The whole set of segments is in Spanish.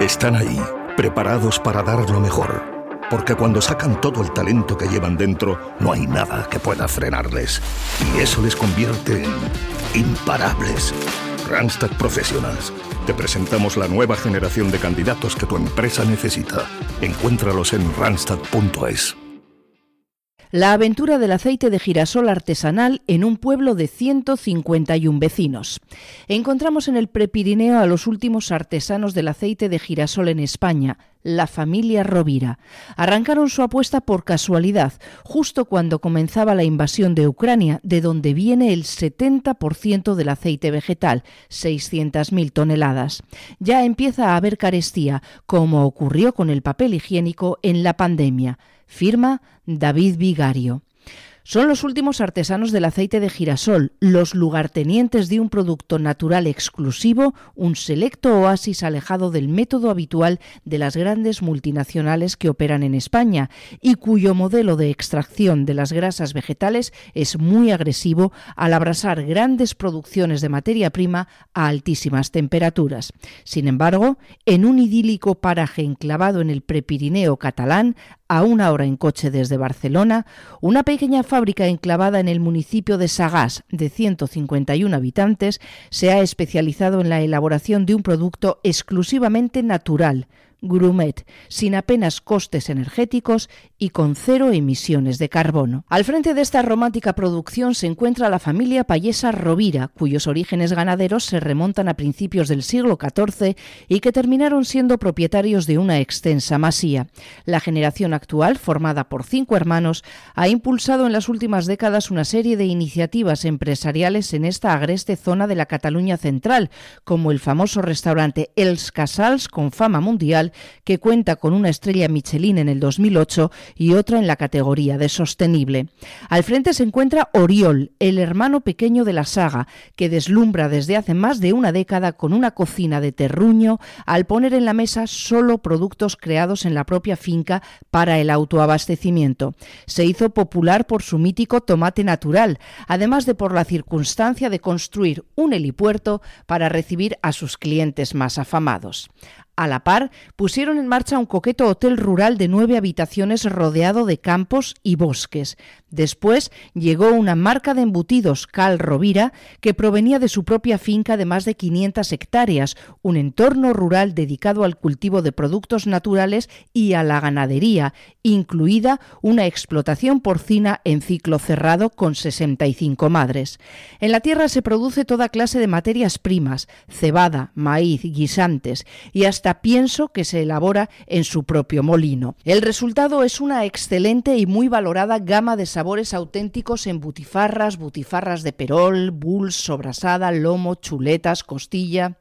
Están ahí, preparados para dar lo mejor. Porque cuando sacan todo el talento que llevan dentro, no hay nada que pueda frenarles. Y eso les convierte en imparables. Randstad Professionals. Te presentamos la nueva generación de candidatos que tu empresa necesita. Encuéntralos en randstad.es. La aventura del aceite de girasol artesanal en un pueblo de 151 vecinos. Encontramos en el Prepirineo a los últimos artesanos del aceite de girasol en España, la familia Rovira. Arrancaron su apuesta por casualidad, justo cuando comenzaba la invasión de Ucrania, de donde viene el 70% del aceite vegetal, 600.000 toneladas. Ya empieza a haber carestía, como ocurrió con el papel higiénico en la pandemia. Firma David Vigario. Son los últimos artesanos del aceite de girasol, los lugartenientes de un producto natural exclusivo, un selecto oasis alejado del método habitual de las grandes multinacionales que operan en España y cuyo modelo de extracción de las grasas vegetales es muy agresivo al abrasar grandes producciones de materia prima a altísimas temperaturas. Sin embargo, en un idílico paraje enclavado en el Prepirineo catalán, a una hora en coche desde Barcelona, una pequeña enclavada en el municipio de Sagás, de 151 habitantes, se ha especializado en la elaboración de un producto exclusivamente natural, Grumet, sin apenas costes energéticos y con cero emisiones de carbono. Al frente de esta romántica producción se encuentra la familia payesa Rovira, cuyos orígenes ganaderos se remontan a principios del siglo XIV y que terminaron siendo propietarios de una extensa masía. La generación actual, formada por cinco hermanos, ha impulsado en las últimas décadas una serie de iniciativas empresariales en esta agreste zona de la Cataluña central, como el famoso restaurante Els Casals con fama mundial que cuenta con una estrella Michelin en el 2008 y otra en la categoría de sostenible. Al frente se encuentra Oriol, el hermano pequeño de la saga, que deslumbra desde hace más de una década con una cocina de terruño al poner en la mesa solo productos creados en la propia finca para el autoabastecimiento. Se hizo popular por su mítico tomate natural, además de por la circunstancia de construir un helipuerto para recibir a sus clientes más afamados. A la par, pusieron en marcha un coqueto hotel rural de nueve habitaciones rodeado de campos y bosques. Después llegó una marca de embutidos, Cal Rovira, que provenía de su propia finca de más de 500 hectáreas, un entorno rural dedicado al cultivo de productos naturales y a la ganadería, incluida una explotación porcina en ciclo cerrado con 65 madres. En la tierra se produce toda clase de materias primas, cebada, maíz, guisantes y hasta pienso que se elabora en su propio molino. El resultado es una excelente y muy valorada gama de sabores auténticos en butifarras, butifarras de perol, buls, sobrasada, lomo, chuletas, costilla.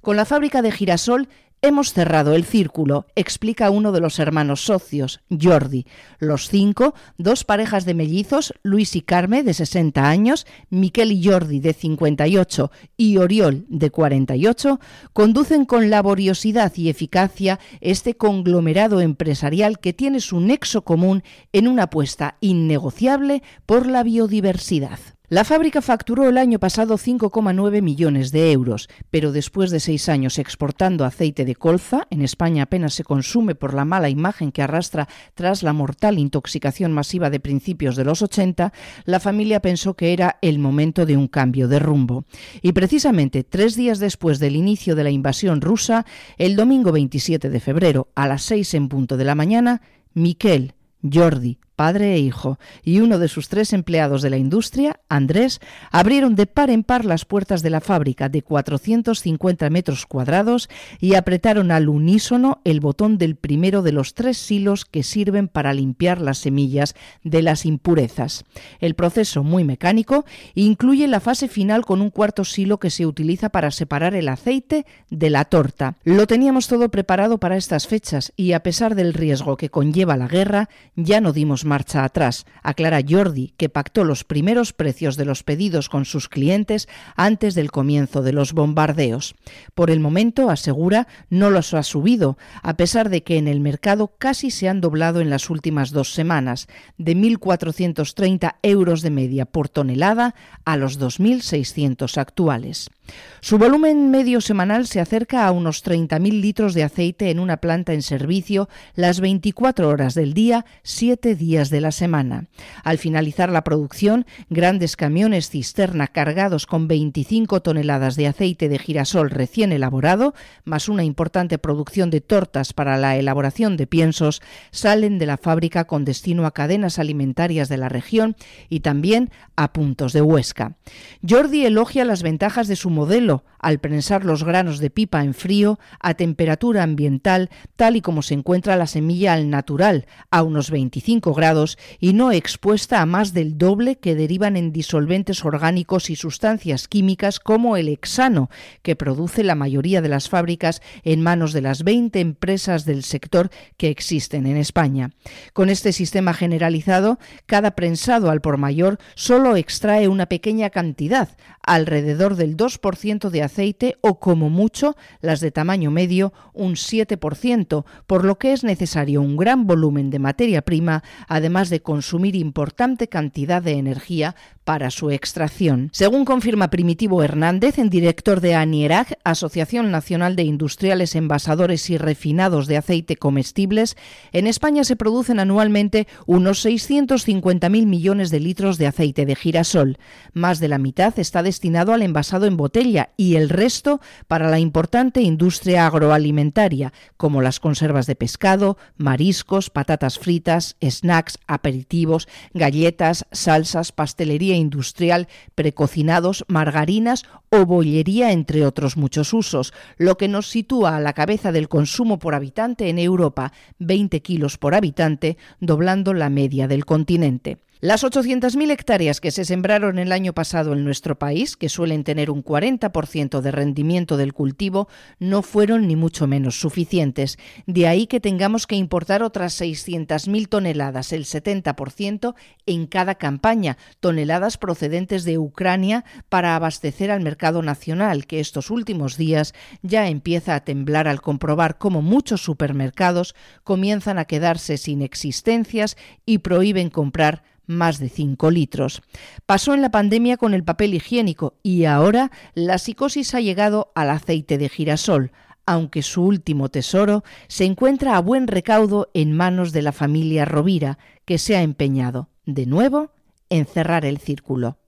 Con la fábrica de girasol Hemos cerrado el círculo, explica uno de los hermanos socios, Jordi. Los cinco, dos parejas de mellizos, Luis y Carme, de 60 años, Miquel y Jordi, de 58, y Oriol, de 48, conducen con laboriosidad y eficacia este conglomerado empresarial que tiene su nexo común en una apuesta innegociable por la biodiversidad. La fábrica facturó el año pasado 5,9 millones de euros, pero después de seis años exportando aceite de colza, en España apenas se consume por la mala imagen que arrastra tras la mortal intoxicación masiva de principios de los 80, la familia pensó que era el momento de un cambio de rumbo. Y precisamente tres días después del inicio de la invasión rusa, el domingo 27 de febrero, a las seis en punto de la mañana, Miquel, Jordi, padre e hijo, y uno de sus tres empleados de la industria, Andrés, abrieron de par en par las puertas de la fábrica de 450 metros cuadrados y apretaron al unísono el botón del primero de los tres silos que sirven para limpiar las semillas de las impurezas. El proceso, muy mecánico, incluye la fase final con un cuarto silo que se utiliza para separar el aceite de la torta. Lo teníamos todo preparado para estas fechas y a pesar del riesgo que conlleva la guerra, ya no dimos marcha atrás, aclara Jordi, que pactó los primeros precios de los pedidos con sus clientes antes del comienzo de los bombardeos. Por el momento, asegura, no los ha subido, a pesar de que en el mercado casi se han doblado en las últimas dos semanas, de 1.430 euros de media por tonelada a los 2.600 actuales. Su volumen medio semanal se acerca a unos 30.000 litros de aceite en una planta en servicio las 24 horas del día, 7 días de la semana. Al finalizar la producción, grandes camiones cisterna cargados con 25 toneladas de aceite de girasol recién elaborado, más una importante producción de tortas para la elaboración de piensos, salen de la fábrica con destino a cadenas alimentarias de la región y también a puntos de Huesca. Jordi elogia las ventajas de su modelo al prensar los granos de pipa en frío a temperatura ambiental tal y como se encuentra la semilla al natural, a unos 25 grados y no expuesta a más del doble que derivan en disolventes orgánicos y sustancias químicas como el hexano, que produce la mayoría de las fábricas en manos de las 20 empresas del sector que existen en España. Con este sistema generalizado, cada prensado al por mayor solo extrae una pequeña cantidad, alrededor del 2% de aceite o como mucho las de tamaño medio un 7%, por lo que es necesario un gran volumen de materia prima, además de consumir importante cantidad de energía para su extracción. Según confirma Primitivo Hernández, en director de ANIERAG, Asociación Nacional de Industriales Envasadores y Refinados de Aceite Comestibles, en España se producen anualmente unos 650.000 millones de litros de aceite de girasol. Más de la mitad está destinado al envasado en botella y el resto para la importante industria agroalimentaria, como las conservas de pescado, mariscos, patatas fritas, aperitivos, galletas, salsas, pastelería industrial, precocinados, margarinas o bollería, entre otros muchos usos, lo que nos sitúa a la cabeza del consumo por habitante en Europa, 20 kilos por habitante, doblando la media del continente. Las 800.000 hectáreas que se sembraron el año pasado en nuestro país, que suelen tener un 40% de rendimiento del cultivo, no fueron ni mucho menos suficientes. De ahí que tengamos que importar otras 600.000 toneladas, el 70% en cada campaña, toneladas procedentes de Ucrania para abastecer al mercado nacional, que estos últimos días ya empieza a temblar al comprobar cómo muchos supermercados comienzan a quedarse sin existencias y prohíben comprar más de 5 litros. Pasó en la pandemia con el papel higiénico y ahora la psicosis ha llegado al aceite de girasol, aunque su último tesoro se encuentra a buen recaudo en manos de la familia Rovira, que se ha empeñado, de nuevo, en cerrar el círculo.